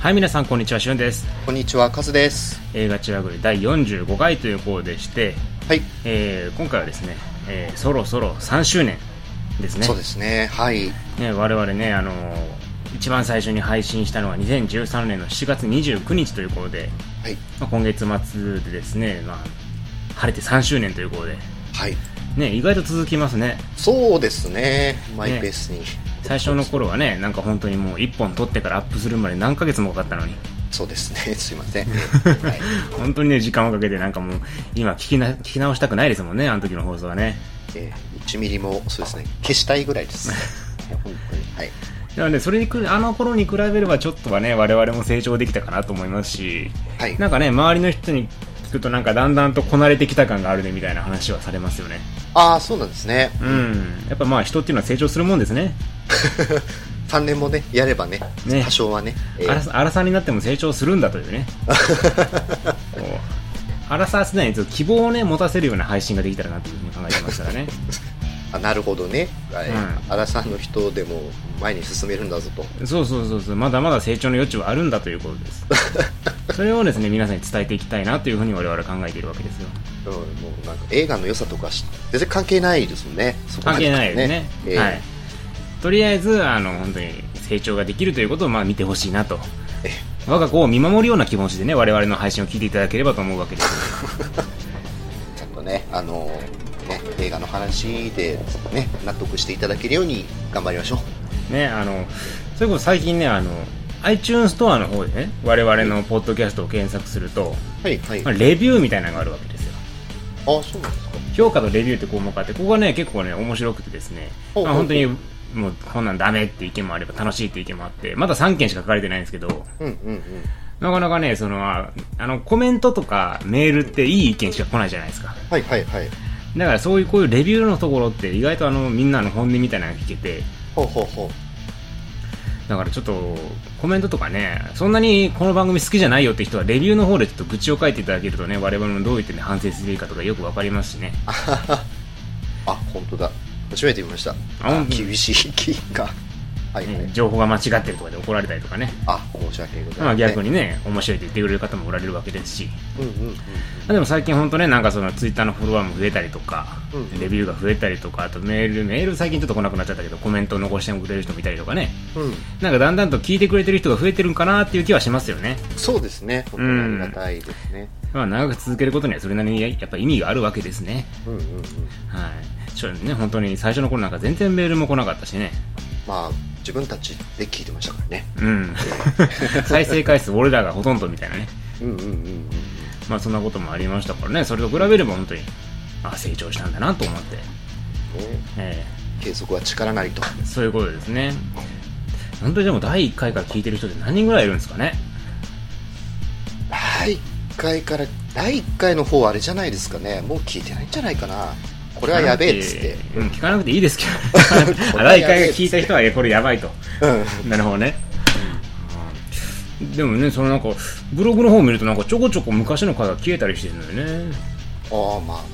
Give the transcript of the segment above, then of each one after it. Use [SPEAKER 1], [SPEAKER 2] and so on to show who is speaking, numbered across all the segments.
[SPEAKER 1] はい、皆さん、こんにちは、しゅんです。
[SPEAKER 2] こんにちは、カズです。
[SPEAKER 1] 映画チラグリ第45回ということでして、
[SPEAKER 2] はい、
[SPEAKER 1] えー今回はですね、えーそろそろ3周年ですね。
[SPEAKER 2] そうですね。はい。
[SPEAKER 1] ね我々ね、あのー一番最初に配信したのは2013年の7月29日ということで、
[SPEAKER 2] はい。
[SPEAKER 1] まあ、今月末でですね、まあ、晴れて3周年ということで、
[SPEAKER 2] はい。
[SPEAKER 1] ね、意外と続きますね。
[SPEAKER 2] そうですね。マイペースに。
[SPEAKER 1] 最初の頃はね、なんか本当にもう1本撮ってからアップするまで何ヶ月もかかったのに、
[SPEAKER 2] そうですね。すいません。はい。
[SPEAKER 1] 本当にね、時間をかけてなんかもう、今聞きな、聞き直したくないですもんね、あの時の放送はね。
[SPEAKER 2] えー、1ミリも、そうですね。消したいぐらいです。本当に。はい。
[SPEAKER 1] なので、それにく、あの頃に比べればちょっとはね、我々も成長できたかなと思いますし、
[SPEAKER 2] はい。
[SPEAKER 1] なんかね、周りの人に聞くとなんかだんだんとこなれてきた感があるねみたいな話はされますよね。
[SPEAKER 2] ああ、そうなんですね。
[SPEAKER 1] うん。やっぱまあ人っていうのは成長するもんですね。
[SPEAKER 2] 3年もね、やればね、
[SPEAKER 1] ね
[SPEAKER 2] 多少はね。えー
[SPEAKER 1] アラサアラサーになっても成長するんだというね。こうアラサー世代に希望をね、持たせるような配信ができたらなというふうに考えてますからね。
[SPEAKER 2] あなるほどね。はい
[SPEAKER 1] うん
[SPEAKER 2] さんの人でも前に進めるんだぞと。
[SPEAKER 1] そうそうそうそう、まだまだ成長の余地はあるんだということです。それをですね、皆さんに伝えていきたいなというふうに我々は考えているわけですよ。
[SPEAKER 2] うん、もうなんか映画の良さとかし全然関係ないですもんね。そこまで
[SPEAKER 1] 関係ないですね。
[SPEAKER 2] えー
[SPEAKER 1] はい。とりあえず、あの、本当に成長ができるということを、まあ見てほしいなと。
[SPEAKER 2] え
[SPEAKER 1] 我が子を見守るような気持ちでね、我々の配信を聞いていただければと思うわけです。
[SPEAKER 2] ちゃんとね、あのね、映画の話で、ね、納得していただけるように頑張りましょう。
[SPEAKER 1] ね、あの、それこそ最近ね、あの、iTunes ストアの方でね、我々のポッドキャストを検索すると、
[SPEAKER 2] はい、はい。
[SPEAKER 1] まあレビューみたいなのがあるわけ。
[SPEAKER 2] あ、そうなんですか？
[SPEAKER 1] 評価とレビューって項目があって、ここがね、結構ね、面白くてですね、まあ、本当に、もう、こんなんダメって意見もあれば、楽しいって意見もあって、まだ3件しか書かれてないんですけど、
[SPEAKER 2] うん、うん、うん。
[SPEAKER 1] なかなかね、その、ああの、コメントとかメールっていい意見しか来ないじゃないですか。
[SPEAKER 2] はい、はい、はい。
[SPEAKER 1] だからそういうこういうレビューのところって意外とあの、みんなの本音みたいなのが聞けて、
[SPEAKER 2] ほうほうほう。
[SPEAKER 1] だからちょっと、コメントとかね、そんなにこの番組好きじゃないよって人は、レビューの方でちょっと愚痴を書いていただけるとね、我々もどういう点で反省すべきかとかよくわかりますしね。
[SPEAKER 2] あ、本当だ。初めて見ました。厳しい気が。はい、はい。
[SPEAKER 1] ね情報が間違ってるとかで怒られたりとかね。
[SPEAKER 2] あ、申し訳ございません。
[SPEAKER 1] まあ逆にね、面白いって言ってくれる方もおられるわけですし。
[SPEAKER 2] うん、うん、うん。
[SPEAKER 1] でも最近本当ね、なんかそのツイッターのフォロワーも増えたりとか、
[SPEAKER 2] うんうん
[SPEAKER 1] レビューが増えたりとか、あとメール、メール最近ちょっと来なくなっちゃったけど、コメントを残してくれる人もいたりとかね。
[SPEAKER 2] うん。
[SPEAKER 1] なんかだんだんと聞いてくれてる人が増えてるんかなっていう気はしますよね。
[SPEAKER 2] そうですね。本当にありがたいですね。
[SPEAKER 1] まあ長く続けることにはそれなりにやっぱ意味があるわけですね。
[SPEAKER 2] うん、うん、うん。
[SPEAKER 1] はい。ね、本当に最初の頃なんか全然メールも来なかったしね。
[SPEAKER 2] まあ、自分たちで聞いてましたからね。
[SPEAKER 1] うん。再生回数俺らがほとんどみたいなね。
[SPEAKER 2] うん、うん、うん、うん。
[SPEAKER 1] まあそんなこともありましたからね。それと比べれば本当に、あ、成長したんだなと思って。
[SPEAKER 2] ね
[SPEAKER 1] え
[SPEAKER 2] 継続は力なりと。
[SPEAKER 1] えそういうことですね。本当にでも第1回から聞いてる人って何人ぐらいいるんですかね？
[SPEAKER 2] 第1回から第1回の方はあれじゃないですかねもう聞いてないんじゃないかなこれはやべえっつって。
[SPEAKER 1] うん、聞かなくていいですけど。第1
[SPEAKER 2] やべえ
[SPEAKER 1] 回が聞いた人は、これやばいと。
[SPEAKER 2] うん。
[SPEAKER 1] なるほどね。でもね、そのなんか、ブログの方を見るとなんかちょこちょこ昔の回が消えたりしてるのよね。
[SPEAKER 2] ああまあね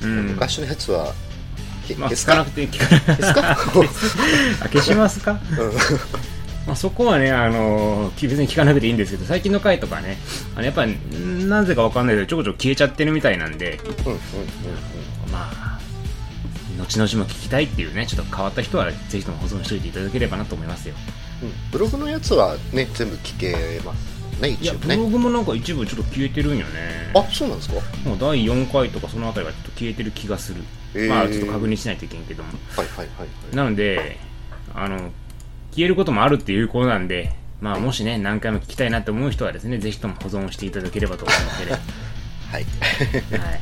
[SPEAKER 2] 確昔のやつはけ
[SPEAKER 1] まあ、
[SPEAKER 2] 消すか？
[SPEAKER 1] 聞かなくて、聞かな
[SPEAKER 2] 消すか？
[SPEAKER 1] あ消しますか？
[SPEAKER 2] うん。
[SPEAKER 1] まあ、そこはね、あのー別に聞かなくていいんですけど、最近の回とかね、あのやっぱり、んなぜかわかんないけど、ちょこちょこ消えちゃってるみたいなんで、
[SPEAKER 2] うんうんうん。
[SPEAKER 1] まあ、後々も聞きたいっていうね、ちょっと変わった人は、ぜひとも保存しておいていただければなと思いますよ。
[SPEAKER 2] うんブログのやつはね全部聞けますね一応ね
[SPEAKER 1] ブログもなんか一部ちょっと消えてるんよね。
[SPEAKER 2] あそうなんですか？
[SPEAKER 1] もう第4回とかそのあたりはちょっと消えてる気がする。
[SPEAKER 2] へー
[SPEAKER 1] まあ、ちょっと確認しないといけんけども。
[SPEAKER 2] はいはいはいはい
[SPEAKER 1] なので、あの、消えることもあるっていうことなんで、まあ、もしね、何回も聞きたいなと思う人はですね、ぜひとも保存していただければと思いますので、
[SPEAKER 2] は い
[SPEAKER 1] はい。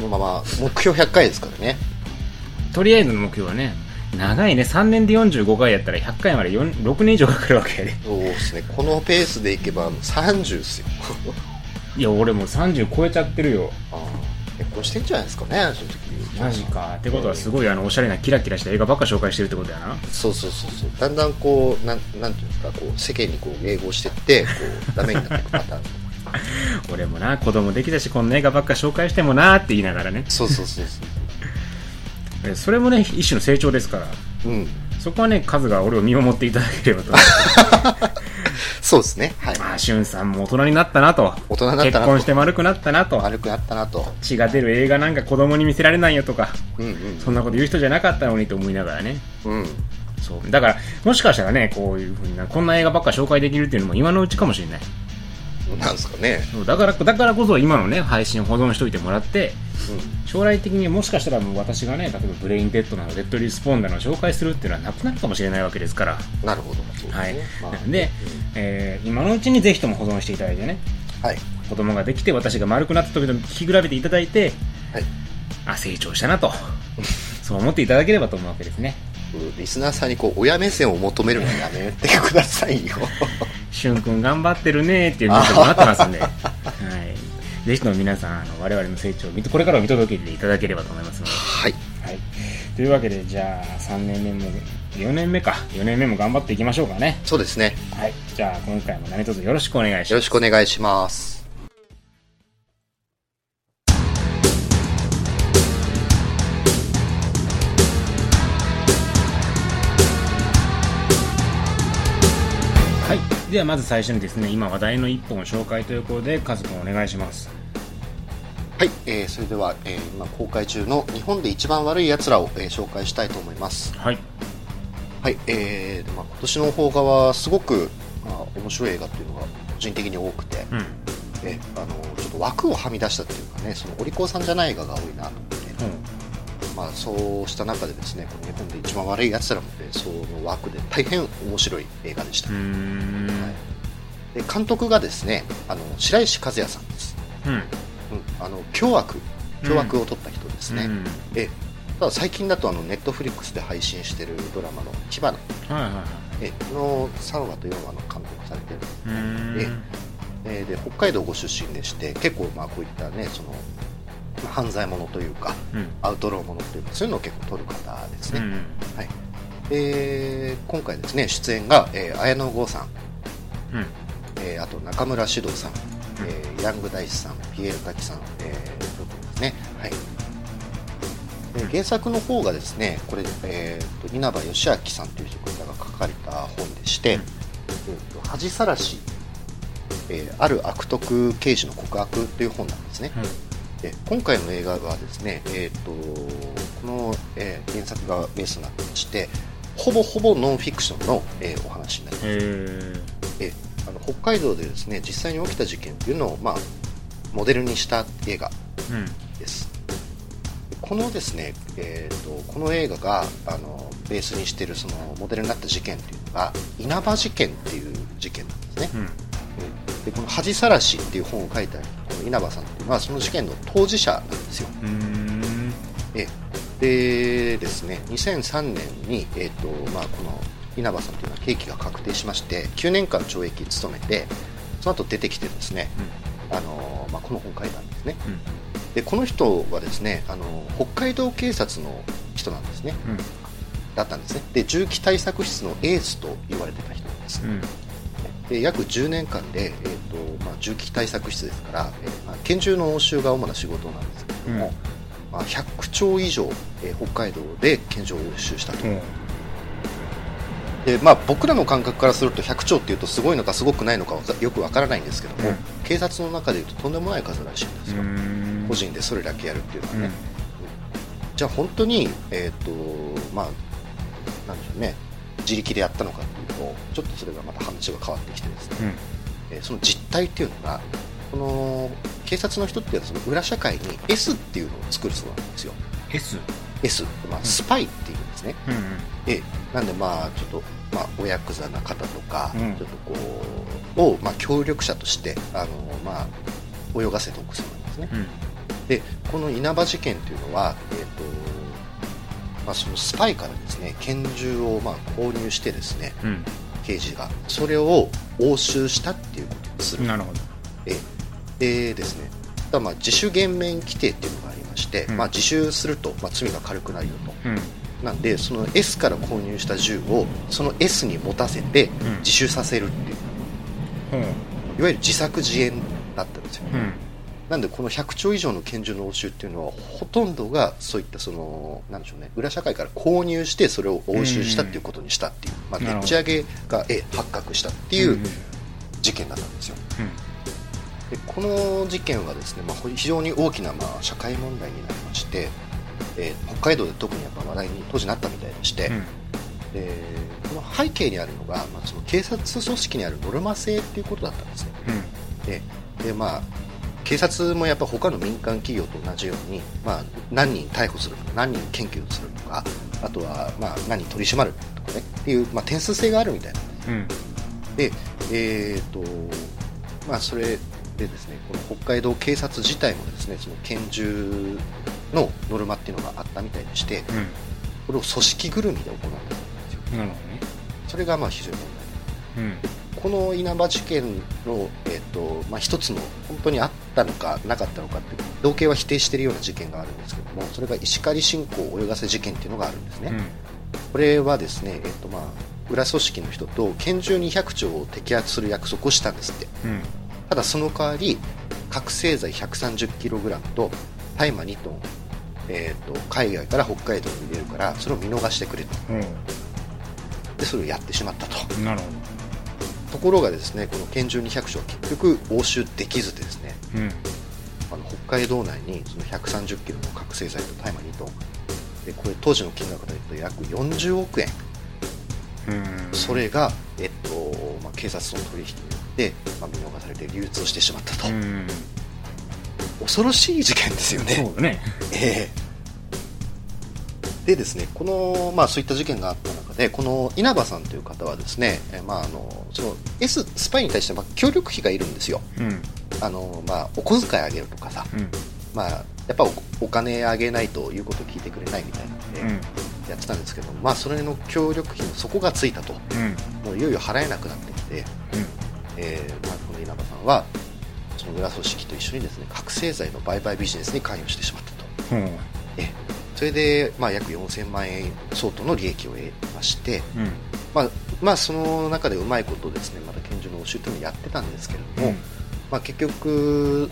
[SPEAKER 2] まあこのまま目標100回ですからね
[SPEAKER 1] とりあえずの目標はね、長いね、3年で45回やったら100回まで4 6年以上かかるわけやで。
[SPEAKER 2] そうですねこのペースでいけば30ですよ
[SPEAKER 1] いや、俺もう30超えちゃってるよ。
[SPEAKER 2] ああ結婚してんじゃないですかね正直
[SPEAKER 1] マジか。ってことはすごい、あの、おしゃれなキラキラした映画ばっか紹介してるってことやな。
[SPEAKER 2] そうそうそうそうだんだんこうなんなんていうんですかこう世間にこう迎合してってこうダメになっていくパターン
[SPEAKER 1] 俺もな、子供できたし、こんな映画ばっか紹介してもなって言いながらね。
[SPEAKER 2] そうそうそうそ
[SPEAKER 1] え それもね、一種の成長ですから。
[SPEAKER 2] ううん
[SPEAKER 1] そこはね、数が俺を見守っていただければと。
[SPEAKER 2] そうですね。はい。
[SPEAKER 1] ああ、しゅんさんも大人になったなと。
[SPEAKER 2] 大人になったなと
[SPEAKER 1] 結婚して丸くなったなと。
[SPEAKER 2] 悪くなったなと。
[SPEAKER 1] 血が出る映画なんか子供に見せられないよとか、
[SPEAKER 2] うんうん。
[SPEAKER 1] そんなこと言う人じゃなかったのにと思いながらね。
[SPEAKER 2] うん。
[SPEAKER 1] そう。だから、もしかしたらね、こういうふうな、こんな映画ばっか紹介できるっていうのも今のうちかもしれない。
[SPEAKER 2] なんですかね。
[SPEAKER 1] だから、だからこそ今のね、配信を保存しといてもらって、
[SPEAKER 2] う
[SPEAKER 1] 将来的にもしかしたらもう私がね、例えばブレインデッドなの、デッドリスポンダの紹介するっていうのはなくなるかもしれないわけですから。
[SPEAKER 2] ん。なるほど。
[SPEAKER 1] はい。
[SPEAKER 2] まあ
[SPEAKER 1] なんで、えー今のうちにぜひとも保存していただいてね、
[SPEAKER 2] はい。
[SPEAKER 1] 子供ができて私が丸くなった時と聞き比べていただいて、
[SPEAKER 2] はい。
[SPEAKER 1] あ、成長したなと。そう思っていただければと思うわけですね。
[SPEAKER 2] リスナーさんにこう、親目線を求めるのやめてくださいよ。
[SPEAKER 1] しゅんくん頑張ってるねーっていうメッセージもらってますんで、はい。ぜひとも皆さん、あの我々の成長を見て、これからを見届けていただければと思いますので、
[SPEAKER 2] はい。
[SPEAKER 1] はい。というわけで、じゃあ、3年目も、4年目か、4年目も頑張っていきましょうかね。
[SPEAKER 2] そうですね。
[SPEAKER 1] はい。じゃあ、今回も何卒よろしくお願いします。
[SPEAKER 2] よろしくお願いします。
[SPEAKER 1] では、まず最初にですね、今話題の1本を紹介ということで、カズ君お願いします。
[SPEAKER 2] はい、えーそれでは、えー今公開中の日本で一番悪い奴らを、えー紹介したいと思います。
[SPEAKER 1] はい。
[SPEAKER 2] はい、えーでまあ、今年の邦画はすごく、まあ、面白い映画っていうのが個人的に多くて、
[SPEAKER 1] うん。
[SPEAKER 2] えあのちょっと枠をはみ出したっていうかね、そのお利口さんじゃない映画が多いなと思って、まあ、そうした中でですね、この日本で一番悪い奴らも、えーその枠で大変面白い映画でした。
[SPEAKER 1] うーん。
[SPEAKER 2] で監督がですね、あの白石和也さんです。
[SPEAKER 1] うん。
[SPEAKER 2] うん、あの凶悪凶悪を取った人ですね、
[SPEAKER 1] うん。
[SPEAKER 2] えただ最近だとあのネットフリックスで配信してるドラマの「火花
[SPEAKER 1] はいはいはい。」
[SPEAKER 2] えの3話と4話の監督されてる
[SPEAKER 1] うーん。
[SPEAKER 2] えで北海道ご出身でして結構まあこういったねそのまあ犯罪者というか
[SPEAKER 1] うん。
[SPEAKER 2] アウトローものというかそういうのを結構撮る方ですね、
[SPEAKER 1] うん。
[SPEAKER 2] はいで今回ですね出演が、えー綾野剛さん、
[SPEAKER 1] うん。
[SPEAKER 2] えーあと中村獅童さん、えーヤング大師さん、ピエール滝さん、えー、ということですね。はい。で原作の方がですね、これ、えー、と稲葉義明さんという方が書かれた本でして、
[SPEAKER 1] うん
[SPEAKER 2] えーと恥さらし、えーある悪徳刑事の告白という本なんですね。で今回の映画はですね、えー、とこの、えー原作がベースになってまして、ほぼほぼノンフィクションの、えーお話になります。えあの北海道でですね実際に起きた事件というのを、まあ、モデルにした映画
[SPEAKER 1] うん。
[SPEAKER 2] ですこのですね、えー、とこの映画があのベースにしているそのモデルになった事件というのが稲葉事件っていう事件なんですね、
[SPEAKER 1] うん。
[SPEAKER 2] でこの恥さらしっていう本を書いたこの稲葉さんっていうのはその事件の当事者なんですよ。えでですね2003年に、えーとまあ、この稲葉さんというのは刑期が確定しまして9年間懲役務めてその後出てきてですね、あのまあ、この本を書いたんですね
[SPEAKER 1] うん。
[SPEAKER 2] でこの人はですねあの北海道警察の人なんですね
[SPEAKER 1] うん。
[SPEAKER 2] だったんですねで銃器対策室のエースと言われてた人なんです、
[SPEAKER 1] うん。
[SPEAKER 2] で約10年間で、えーとまあ、銃器対策室ですから、えーまあ、拳銃の押収が主な仕事なんですけれども、
[SPEAKER 1] うん。
[SPEAKER 2] まあ、100丁以上、えー北海道で拳銃を押収したと、
[SPEAKER 1] うん。
[SPEAKER 2] でまあ、僕らの感覚からすると100丁っていうとすごいのかすごくないのかよくわからないんですけども、
[SPEAKER 1] うん。
[SPEAKER 2] 警察の中でいうととんでもない数らしいんですよ、
[SPEAKER 1] うん。
[SPEAKER 2] 個人でそれだけやるっていうのはね、
[SPEAKER 1] うん。
[SPEAKER 2] じゃあ本当に、えっとまあ、なんでしょうね自力でやったのかっていうとちょっとそれがまた話が変わってきてですね、
[SPEAKER 1] うん。
[SPEAKER 2] えーその実態っていうのがこの警察の人っていうのはその裏社会に S っていうのを作るそうなんですよ
[SPEAKER 1] S?
[SPEAKER 2] S、まあ、スパイっていうんですね、
[SPEAKER 1] うん。
[SPEAKER 2] えなんでまあちょっと、まあ、おヤクザな方とか、
[SPEAKER 1] うん
[SPEAKER 2] ちょっとこうを、まあ、協力者としてあの、まあ、泳がせておくそうなんですね、
[SPEAKER 1] うん。
[SPEAKER 2] でこの稲葉事件というのは、えーとまあ、そのスパイからですね拳銃をまあ購入してですね
[SPEAKER 1] うん。
[SPEAKER 2] 刑事がそれを押収したっていうことにする
[SPEAKER 1] なるほど。
[SPEAKER 2] えでですねただまあ自主減免規定っていうのがありまして、
[SPEAKER 1] うん
[SPEAKER 2] まあ、自首すると、まあ、罪が軽くなるよと
[SPEAKER 1] うん。
[SPEAKER 2] なんでその S から購入した銃をその S に持たせて
[SPEAKER 1] ん
[SPEAKER 2] 自首させるっていう、
[SPEAKER 1] ほう。
[SPEAKER 2] いわゆる自作自演だったんですよ、
[SPEAKER 1] うん。
[SPEAKER 2] なんでこの100丁以上の拳銃の押収っていうのはほとんどがそういったそのなんでしょうね裏社会から購入してそれを押収したっていうことにしたっていう、まあ、でっち上げがえ発覚したっていう、事件だったんですよ。でこの事件はですね、まあ、非常に大きな、まあ、社会問題になりまして、えー北海道で特にやっぱ話題に当時なったみたいでして、
[SPEAKER 1] うん。
[SPEAKER 2] でこの背景にあるのが、まあ、その警察組織にあるノルマ制っていうことだったんですね。でで、まあ、警察もやっぱ他の民間企業と同じように、まあ、何人逮捕するのか何人検挙するのかあとは、まあ、何人取り締まるとかねっていう、まあ、点数制があるみたいな。
[SPEAKER 1] うん。
[SPEAKER 2] で、えーとまあ、それでですねこの北海道警察自体もですねその拳銃のノルマっていうのがあったみたいでしてこれを組織ぐるみで行ったんですよ。
[SPEAKER 1] うんなるほどね。
[SPEAKER 2] それがまあ非常にこの稲葉事件の、えーとまあ、一つの本当にあったのかなかったのかって道警は否定しているような事件があるんですけどもそれが石狩信仰泳がせ事件っていうのがあるんですね、これはですね、えっとまあ、裏組織の人と拳銃200丁を摘発する約束をしたんですって。
[SPEAKER 1] うん。うん
[SPEAKER 2] ただその代わり覚醒剤 130kg と大麻2トン、えー、と海外から北海道に入れるからそれを見逃してくれと。でそれをやってしまったと。
[SPEAKER 1] うんなるほ
[SPEAKER 2] ところがですねこの拳銃200丁は結局押収できずでですね
[SPEAKER 1] どうん。
[SPEAKER 2] あの北海道内にその 130kg の覚醒剤と大麻2トンでこれ当時の金額で言うと約40億円。
[SPEAKER 1] うん。
[SPEAKER 2] それが、えっとまあ、警察との取引によって、まあ、見逃されて流通してしまったと、
[SPEAKER 1] うん。
[SPEAKER 2] 恐ろしい事件ですよね。
[SPEAKER 1] そうだね。
[SPEAKER 2] ええでですねこの、まあ、そういった事件があった中でこの稲葉さんという方はですね、えまあ、あのその S スパイに対してまあ協力費がいるんですよ。
[SPEAKER 1] うん。
[SPEAKER 2] あの、まあ、お小遣いあげるとかさ、
[SPEAKER 1] うん。
[SPEAKER 2] まあ、やっぱおお金あげないということを聞いてくれないみたいなので、
[SPEAKER 1] うん。
[SPEAKER 2] やってたんですけど、まあ、それの協力費の底がついたと。
[SPEAKER 1] うん。
[SPEAKER 2] もういよいよ払えなくなってきて、えーまあ、この稲葉さんはその裏組織と一緒にですね覚醒剤の売買ビジネスに関与してしまったと。
[SPEAKER 1] うん。
[SPEAKER 2] えそれで、まあ、約4000万円相当の利益を得まして、
[SPEAKER 1] うん。
[SPEAKER 2] まあまあ、その中でうまいことですねまた拳銃の押収というのをやってたんですけれども、まあ、結局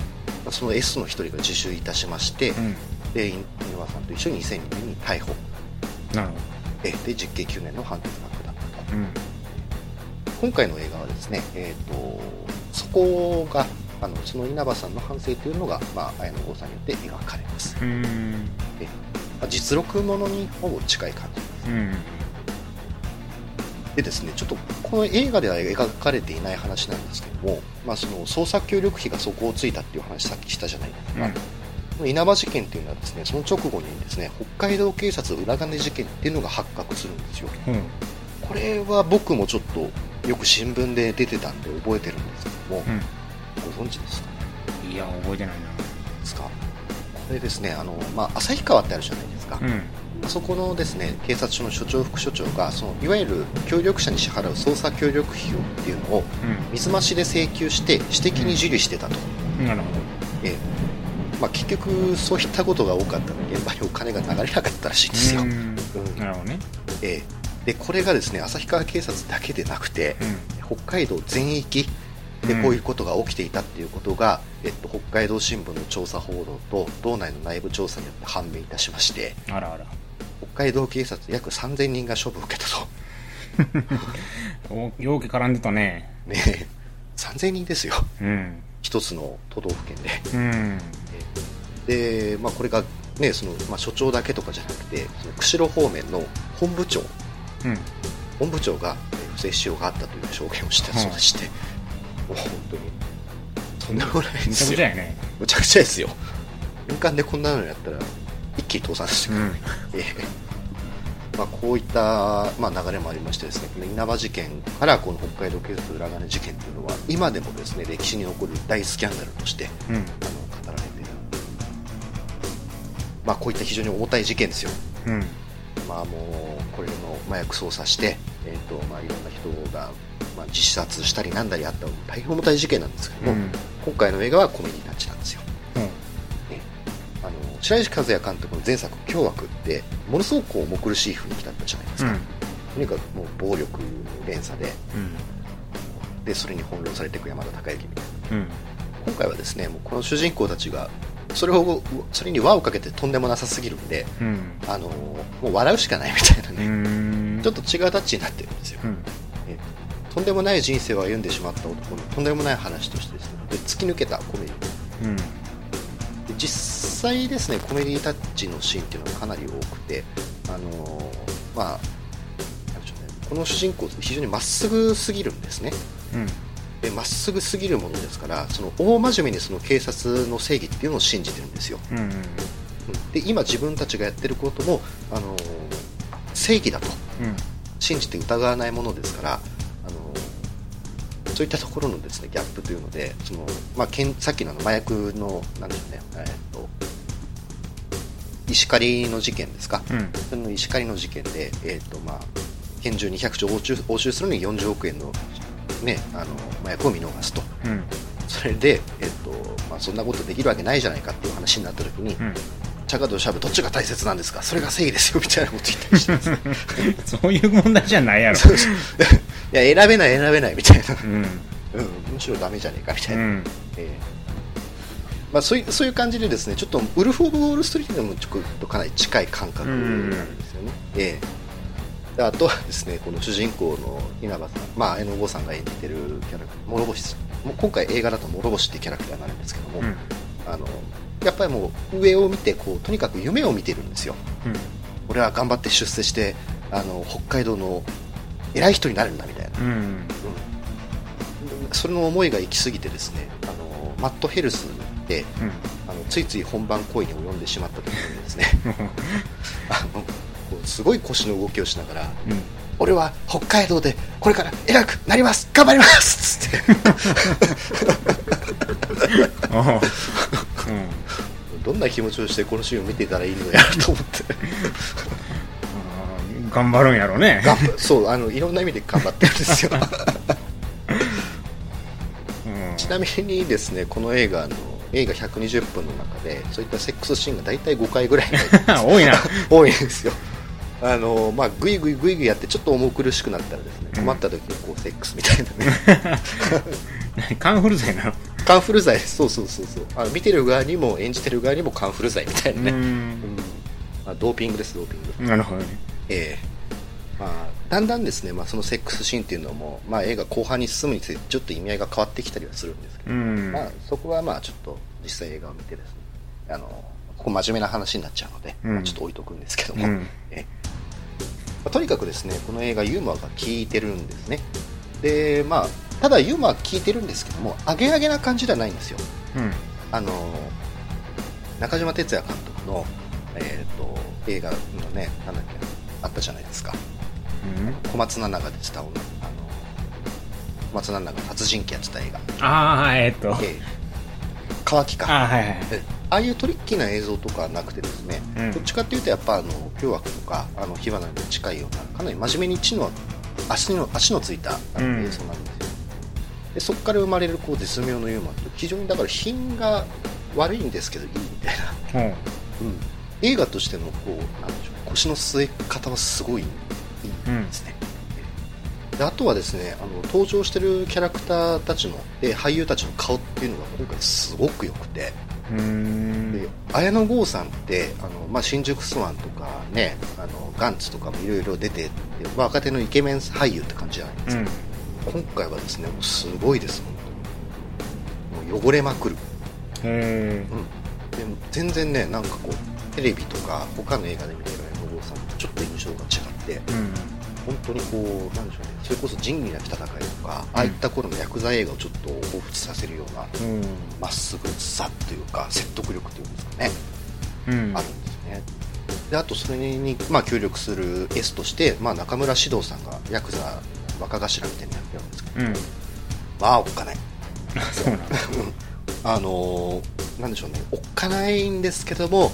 [SPEAKER 2] その S の1人が自首いたしまして、
[SPEAKER 1] うん。
[SPEAKER 2] で稲葉さんと一緒に2002年に逮捕。
[SPEAKER 1] なるほ
[SPEAKER 2] えで実刑9年の判決が下ったと。
[SPEAKER 1] どうん。
[SPEAKER 2] 今回の映画はですね、えー、とそこがあのその稲葉さんの反省というのが、まあ、綾野剛さんによって描かれます、
[SPEAKER 1] うん。
[SPEAKER 2] えまあ実録ものにほぼ近い感じ。です
[SPEAKER 1] うん。
[SPEAKER 2] でですねちょっとこの映画では描かれていない話なんですけども、まあ、その捜査協力費が底をついたっていう話さっきしたじゃない。ですか、この稲葉事件っていうのはですねその直後にですね北海道警察裏金事件っていうのが発覚するんですよ。
[SPEAKER 1] うん。
[SPEAKER 2] これは僕もちょっとよく新聞で出てたんで覚えてるんですけども、ご存知ですか？
[SPEAKER 1] うんいや覚えてない
[SPEAKER 2] ですか？これですねあの、まあ、旭川ってあるじゃないですか、
[SPEAKER 1] なうん。
[SPEAKER 2] あそこのですね警察署の署長副署長がそのいわゆる協力者に支払う捜査協力費用っていうのを水増しで請求して私的に受理してたと、
[SPEAKER 1] うん。なるほ
[SPEAKER 2] ええ。まあ、結局そういったことが多かったので現場にお金が流れなかったらしいんですよ、
[SPEAKER 1] うん。なるほどね。
[SPEAKER 2] ええ。でこれがですね旭川警察だけでなくて北海道全域でこういうことが起きていたっていうことが、えっと、北海道新聞の調査報道と道内の内部調査によって判明いたしまして
[SPEAKER 1] うんあらあら。
[SPEAKER 2] 北海道警察約3000人が処分を受けたと。
[SPEAKER 1] お容器絡んでたね。
[SPEAKER 2] ねえ。3000人ですよ。
[SPEAKER 1] うん。
[SPEAKER 2] 一つの都道府県で。
[SPEAKER 1] うん。
[SPEAKER 2] で、まあ、これが、ねそのまあ、所長だけとかじゃなくてその釧路方面の本部長。
[SPEAKER 1] うん。
[SPEAKER 2] 本部長がえー不正使用があったという証言をしてそうでして、もう本当に。とんでもないで
[SPEAKER 1] めちゃ
[SPEAKER 2] すよ。
[SPEAKER 1] くちゃやね
[SPEAKER 2] むちゃくちゃですよ。民間でこんなのやったら一気に倒産してくる、
[SPEAKER 1] うん。
[SPEAKER 2] ええ。まあ、こういった、まあ、流れもありましてですねこの稲葉事件からこの北海道警察裏金事件というのは今でもですね歴史に残る大スキャンダルとして
[SPEAKER 1] うん。
[SPEAKER 2] あの語られている、まあ、こういった非常に重たい事件ですよ、
[SPEAKER 1] うん。
[SPEAKER 2] まあ、もうこれの麻薬捜査して、えーとまあ、いろんな人が、まあ、自殺したりなんだりあった大変重たい事件なんですけども、
[SPEAKER 1] うん。
[SPEAKER 2] 今回の映画はコメディタッチなんですよ。
[SPEAKER 1] うん。
[SPEAKER 2] ね。あの白石和也監督の前作「凶悪」ってものすごく重苦しい雰囲気だったじゃないですか、とにかくもう暴力の連鎖で。でそれに翻弄されていく山田孝之みたいな。
[SPEAKER 1] うん。
[SPEAKER 2] 今回はですねもうこの主人公たちがそれをそれに輪をかけてとんでもなさすぎるんで
[SPEAKER 1] うん。
[SPEAKER 2] あのもう笑うしかないみたいな
[SPEAKER 1] う
[SPEAKER 2] ね、
[SPEAKER 1] ん。
[SPEAKER 2] ちょっと違うタッチになってるんですよ、
[SPEAKER 1] うん。
[SPEAKER 2] えとんでもない人生を歩んでしまった男のとんでもない話としてですね。で突き抜けたコメディ
[SPEAKER 1] うん。
[SPEAKER 2] で実際ですねコメディタッチのシーンっていうのはかなり多くてあのーまあなんでしょうね。この主人公非常にまっすぐすぎるんですね。
[SPEAKER 1] うん。
[SPEAKER 2] でまっすぐすぎるものですからその大真面目にその警察の正義っていうのを信じてるんですよ。
[SPEAKER 1] うんうん
[SPEAKER 2] うん。で今自分たちがやってることも、あのー正義だと
[SPEAKER 1] うん。
[SPEAKER 2] 信じて疑わないものですから、あのーそういったところのですねギャップというのでその、まあ、けんさっきの麻薬のなんでしょうね、えーっと石狩の事件ですか、
[SPEAKER 1] うん。
[SPEAKER 2] その石狩の事件で、えーっとまあ、拳銃200丁押収押収するのに40億円の,、ね、あの麻薬を見逃すと。
[SPEAKER 1] うん。
[SPEAKER 2] それで、えっとまあ、そんなことできるわけないじゃないかっていう話になった時に、
[SPEAKER 1] うん。
[SPEAKER 2] チャカとシャブどっちが大切なんですか？それが正義ですよみたいなこと言ったりして
[SPEAKER 1] そういう問題じゃないやろ
[SPEAKER 2] いや選べない選べないみたいな、
[SPEAKER 1] うん。
[SPEAKER 2] うん、むしろダメじゃねえかみたいな、
[SPEAKER 1] うん。
[SPEAKER 2] ええ。まあ、そういうそういう感じでですねちょっとウルフ・オブ・ウォール・ストリートにもちょっとかなり近い感覚なんですよね、ええ。であとはですねこの主人公の稲葉さん、まあ、榎本さんが演じてるキャラクター諸星。もう今回映画だと諸星ってキャラクターになるんですけども、
[SPEAKER 1] うん。
[SPEAKER 2] あのやっぱりもう上を見てこうとにかく夢を見てるんですよ。俺は頑張って出世してあの北海道の偉い人になるんだみたいな、
[SPEAKER 1] うん。
[SPEAKER 2] それの思いが行き過ぎてですねあのマットヘルスで
[SPEAKER 1] うん。
[SPEAKER 2] あのついつい本番行為に及んでしまった時にですね あのこうすごい腰の動きをしながら
[SPEAKER 1] うん。
[SPEAKER 2] 俺は北海道でこれから偉くなります頑張りますっつって。どんな気持ちをしてこのシーンを見ていたらいいのやと思って
[SPEAKER 1] 頑張るんやろね。
[SPEAKER 2] 頑張そうあのいろんな意味で頑張ってるんですよ。
[SPEAKER 1] うん。
[SPEAKER 2] ちなみにですねこの映画の映画120分の中でそういったセックスシーンが大体5回ぐらい
[SPEAKER 1] 多いな。
[SPEAKER 2] 多いんですよ。あのまあグイグイグイグイやってちょっと重苦しくなったらですね
[SPEAKER 1] うん。
[SPEAKER 2] 困った時にこうセックスみたいなね。
[SPEAKER 1] 何 カンフル剤なの？
[SPEAKER 2] カンフル剤。そうそうそうそう。あの見てる側にも演じてる側にもカンフル剤みたいなね、まあ、ドーピングですドーピング。
[SPEAKER 1] なるほどね
[SPEAKER 2] ええ。まあ、だんだんですね、まあ、そのセックスシーンっていうのも、まあ、映画後半に進むにつれてちょっと意味合いが変わってきたりはするんですけど、
[SPEAKER 1] うん。
[SPEAKER 2] まあ、そこはまあちょっと実際映画を見てですねあのここ真面目な話になっちゃうので、
[SPEAKER 1] うん。
[SPEAKER 2] まあちょっと置いとくんですけども、
[SPEAKER 1] うん。
[SPEAKER 2] えまあとにかくですねこの映画ユーモアが効いてるんですね。でまあただユーモア効いてるんですけどもアゲアゲな感じではないんですよ。
[SPEAKER 1] うん。
[SPEAKER 2] あの中島哲也監督の、えー、と映画のねなんだっけあったじゃないですか。小松菜奈が出てた女。あの小松菜奈が殺人鬼やってた映画。
[SPEAKER 1] ああえーっと。
[SPEAKER 2] ええ。乾きか。
[SPEAKER 1] ああはいはい
[SPEAKER 2] えああいうトリッキーな映像とかはなくてですね、
[SPEAKER 1] うん。
[SPEAKER 2] どっちかっていうとやっぱあの凶悪とかあの火花に近いようなかなり真面目に地の足の足のついたあの
[SPEAKER 1] うん
[SPEAKER 2] 映像なんですよ、でそこから生まれるこう絶妙のユーモアって非常にだから品が悪いんですけどいいみたいな、
[SPEAKER 1] うん。
[SPEAKER 2] うん、映画としてのこうなんでし腰の据え方はすごいいいですね、であとはですねあの登場してるキャラクターたちので俳優たちの顔っていうのが今回すごく良くて、で綾野剛さんってあの、まあ、新宿スワンとかねあのガンツとかもいろいろ出てて若手のイケメン俳優って感じじゃないです
[SPEAKER 1] う
[SPEAKER 2] か、
[SPEAKER 1] ん。
[SPEAKER 2] 今回はですねもうすごいです本当に。もう汚れまくる、
[SPEAKER 1] へ
[SPEAKER 2] うん、でも全然ねなんかこうテレビとか他の映画で見てちょっと印象が違って
[SPEAKER 1] えうん。
[SPEAKER 2] 本当にこうなんでしょうねそれこそ仁義なき戦いとか、ああいった頃のヤクザ映画をちょっと彷彿させるような
[SPEAKER 1] うん。
[SPEAKER 2] まっすぐさというか説得力というんですかね、
[SPEAKER 1] うん。
[SPEAKER 2] あるんですね。であとそれに、まあ、協力する S として、まあ、中村獅童さんがヤクザ若頭みたいにやってるんですけど
[SPEAKER 1] うん。
[SPEAKER 2] まあおっかない。
[SPEAKER 1] あそうなんだ。
[SPEAKER 2] あのーなんでしょうねおっかないんですけども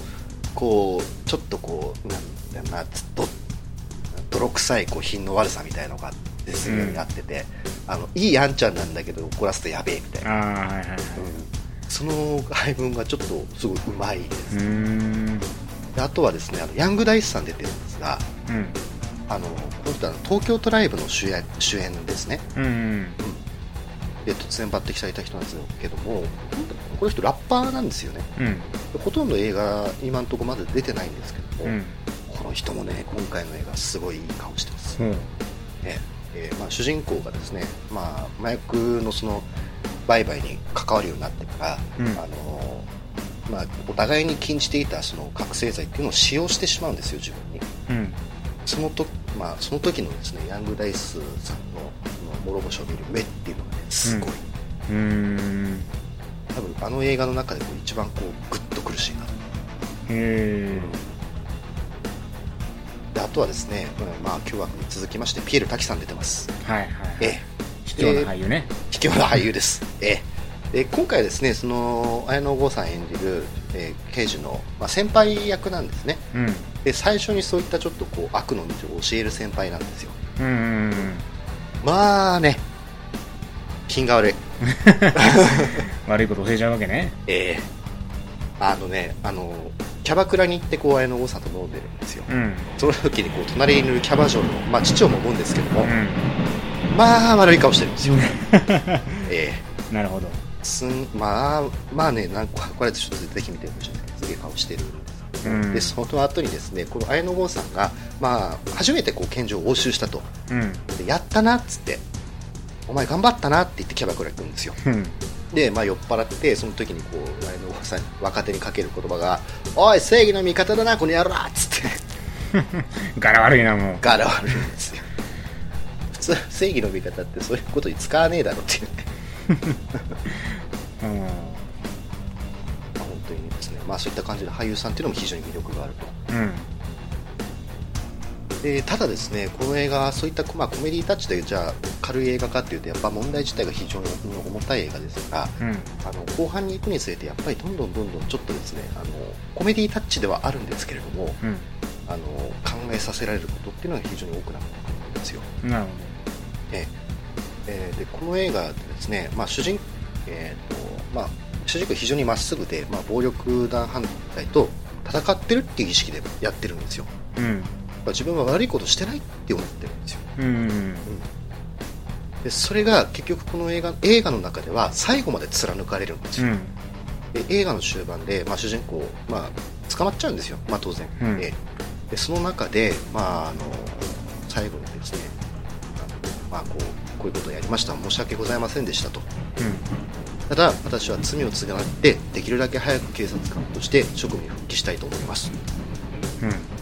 [SPEAKER 2] こうちょっとこうなんだろうなど泥臭いこう品の悪さみたいのがですよ
[SPEAKER 1] うん
[SPEAKER 2] やってて、あのいいあんちゃんなんだけど怒らすとやべえみたいな、
[SPEAKER 1] ああはいはいはい。
[SPEAKER 2] うん、その配分がちょっとすごいうまいです。であとはですねあのヤングダイスさん出てるんですが
[SPEAKER 1] うん。
[SPEAKER 2] あのこの人は東京トライブの主演主演ですね。
[SPEAKER 1] うん
[SPEAKER 2] で突然抜擢された人なんですけどもこの人ラッパーなんですよね。
[SPEAKER 1] うん。
[SPEAKER 2] でほとんど映画今のところまだ出てないんですけども、人もね今回の映画すごいいい顔してます、
[SPEAKER 1] うん。
[SPEAKER 2] ね、えーまあ、主人公がですね、まあ、麻薬のその売買に関わるようになってから、
[SPEAKER 1] うん。
[SPEAKER 2] あのまあ、お互いに禁じていたその覚醒剤っていうのを使用してしまうんですよ自分に。
[SPEAKER 1] うん。
[SPEAKER 2] そのと、まあ、その時のですねヤングダイスさんの諸星を見る目っていうのがねすごい、
[SPEAKER 1] うーん。
[SPEAKER 2] 多分あの映画の中でこう一番こうグッとくるシーンだと
[SPEAKER 1] へ
[SPEAKER 2] であとはですね、うんまあ、今日は続きましてピエール滝さん出てます。
[SPEAKER 1] えはいはい。
[SPEAKER 2] ええ。
[SPEAKER 1] 貴重な俳優ね。
[SPEAKER 2] 卑怯な俳優です。ええ。で今回ですね、その綾野剛さん演じる、えー刑事の、まあ、先輩役なんですね。
[SPEAKER 1] うん。
[SPEAKER 2] で最初にそういったちょっとこう悪の道を教える先輩なんですよ。
[SPEAKER 1] うんうんうん。
[SPEAKER 2] まあね、品が悪い。
[SPEAKER 1] 悪いこと教えちゃうわけね。
[SPEAKER 2] ええ。あのね、あのキャバクラに行ってこう綾野剛さんと飲んでるんですよ。
[SPEAKER 1] うん。
[SPEAKER 2] その時にこう隣にいるキャバ嬢の、まあ、父をも思うんですけども、
[SPEAKER 1] うん。
[SPEAKER 2] まあ悪い顔してるんですよ。ええ。
[SPEAKER 1] なるほど。
[SPEAKER 2] すんまあまあねなんかこれちょっとぜひ見てほしいすげえ顔してる。んですけど、
[SPEAKER 1] うん。
[SPEAKER 2] でその後にですねこの綾野剛さんが、まあ、初めてこう拳銃を押収したと。
[SPEAKER 1] うん。
[SPEAKER 2] でやったなっつってお前頑張ったなって言ってキャバクラ行くんですよ。
[SPEAKER 1] うん
[SPEAKER 2] で、まあ、酔っ払ってその時にこう綾野剛さんに若手にかける言葉が「おい正義の味方だなこの野郎!」っつって。
[SPEAKER 1] 柄悪いなもう。
[SPEAKER 2] ガラ悪いんですよ。普通正義の味方ってそういうことに使わねえだろっていう。ね
[SPEAKER 1] うん。
[SPEAKER 2] まあ本当にですね、まあ、そういった感じで俳優さんっていうのも非常に魅力があると。
[SPEAKER 1] うん
[SPEAKER 2] でただですねこの映画そういった、まあ、コメディタッチでじゃあ軽い映画かっていうとやっぱ問題自体が非常に重たい映画ですから
[SPEAKER 1] うん。
[SPEAKER 2] あの後半に行くにつれてやっぱりどんどんどんどんちょっとですねあのコメディタッチではあるんですけれども
[SPEAKER 1] うん。
[SPEAKER 2] あの考えさせられることっていうのが非常に多くなってくるんですよ、
[SPEAKER 1] なるほ
[SPEAKER 2] ええ。ーでこの映画でですね、まあ、主人えーとまあ、主人公非常にまっすぐで、まあ、暴力団反対と戦ってるっていう意識でやってるんですよ。
[SPEAKER 1] どうん
[SPEAKER 2] まあ自分は悪いことしてないって思ってるんですよ。
[SPEAKER 1] うん。
[SPEAKER 2] でそれが結局この映画映画の中では最後まで貫かれるんですよ、
[SPEAKER 1] うん。
[SPEAKER 2] で映画の終盤で、まあ、主人公、まあ、捕まっちゃうんですよ、まあ、当然、
[SPEAKER 1] うん。
[SPEAKER 2] ででその中で、まあ、あの最後にですねあの、まあ、こうこういうことをやりました。申し訳ございませんでしたと。ただ私は罪を償ってできるだけ早く警察官として職務に復帰したいと思います。
[SPEAKER 1] うん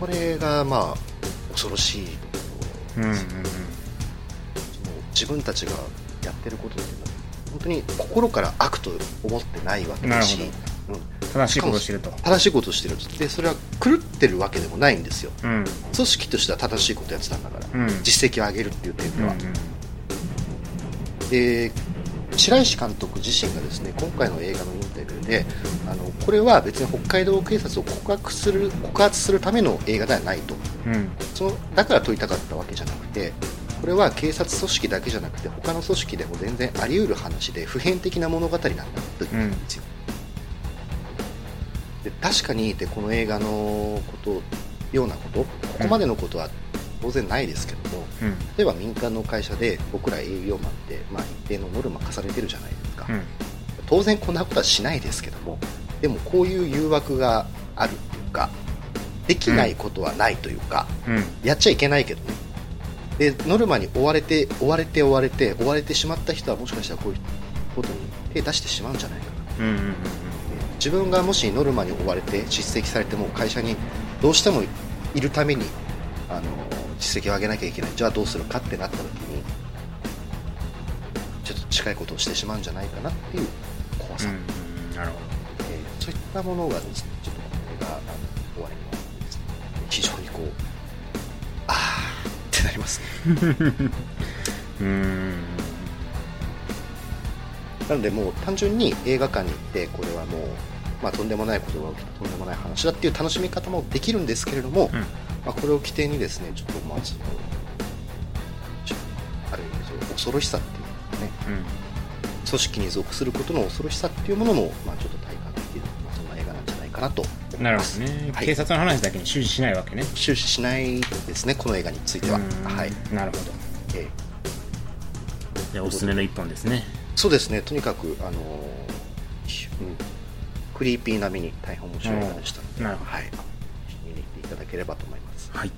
[SPEAKER 2] これがまあ恐ろしい
[SPEAKER 1] うんうん
[SPEAKER 2] 自分たちがやってることって本当に心から悪と思ってないわけだし。うん、
[SPEAKER 1] 正しいことしてると。
[SPEAKER 2] 正しいことをしてるでそれは狂ってるわけでもないんですよ。
[SPEAKER 1] うん。
[SPEAKER 2] 組織としては正しいことやってたんだから、
[SPEAKER 1] うん。
[SPEAKER 2] 実績を上げるっていう点では、
[SPEAKER 1] うん。
[SPEAKER 2] で白石監督自身がですね今回の映画のであのこれは別に北海道警察を告白する告発するための映画ではないと。
[SPEAKER 1] うん。
[SPEAKER 2] そのだから撮りたかったわけじゃなくてこれは警察組織だけじゃなくて他の組織でも全然あり得る話で普遍的な物語なんだと言うんですよ、で確かにでこの映画のことようなことここまでのことは当然ないですけども、
[SPEAKER 1] うん。
[SPEAKER 2] 例えば民間の会社で僕ら営業マンって、まあ、一定のノルマ課されてるじゃないですか、
[SPEAKER 1] うん
[SPEAKER 2] 当然こんなことはしないですけどもでもこういう誘惑があるっていうかできないことはないというか、
[SPEAKER 1] うん。
[SPEAKER 2] やっちゃいけないけどね。でノルマに追われて追われて追われて追われてしまった人はもしかしたらこういうことに手出してしまうんじゃないかな。
[SPEAKER 1] うんうん
[SPEAKER 2] 自分がもしノルマに追われて叱責されても会社にどうしてもいるためにあの実績を上げなきゃいけない。じゃあどうするかってなった時にちょっと近いことをしてしまうんじゃないかなっていう怖さ、
[SPEAKER 1] うんうんなるほ
[SPEAKER 2] えーそういったものがですねちょっとこれがあの終わりにですね非常にこうあーってなりますね。
[SPEAKER 1] ど うん。
[SPEAKER 2] なのでもう単純に映画館に行ってこれはもう、まあ、とんでもないことが起きたとんでもない話だっていう楽しみ方もできるんですけれども、
[SPEAKER 1] うん。
[SPEAKER 2] まあ、これを起点にですねちょっとまずちょある意味その恐ろしさっていうかね組織に属することの恐ろしさっていうものも、まあ、ちょっと体感できる、まあ、そんな映画なんじゃないかなと。
[SPEAKER 1] なるほ
[SPEAKER 2] います
[SPEAKER 1] どね。
[SPEAKER 2] はい。
[SPEAKER 1] 警察の話だけに終始しないわけね。
[SPEAKER 2] 終始しないですねこの映画については、
[SPEAKER 1] うん。
[SPEAKER 2] はい。
[SPEAKER 1] なるほど。
[SPEAKER 2] え
[SPEAKER 1] じゃあおすすめの一本ですね。
[SPEAKER 2] ーそうですね。とにかく、あのーひうん、クリーピー並みに大変面白い映画でしたので、
[SPEAKER 1] ほど。
[SPEAKER 2] はい、見に行っていただければと思います。
[SPEAKER 1] はい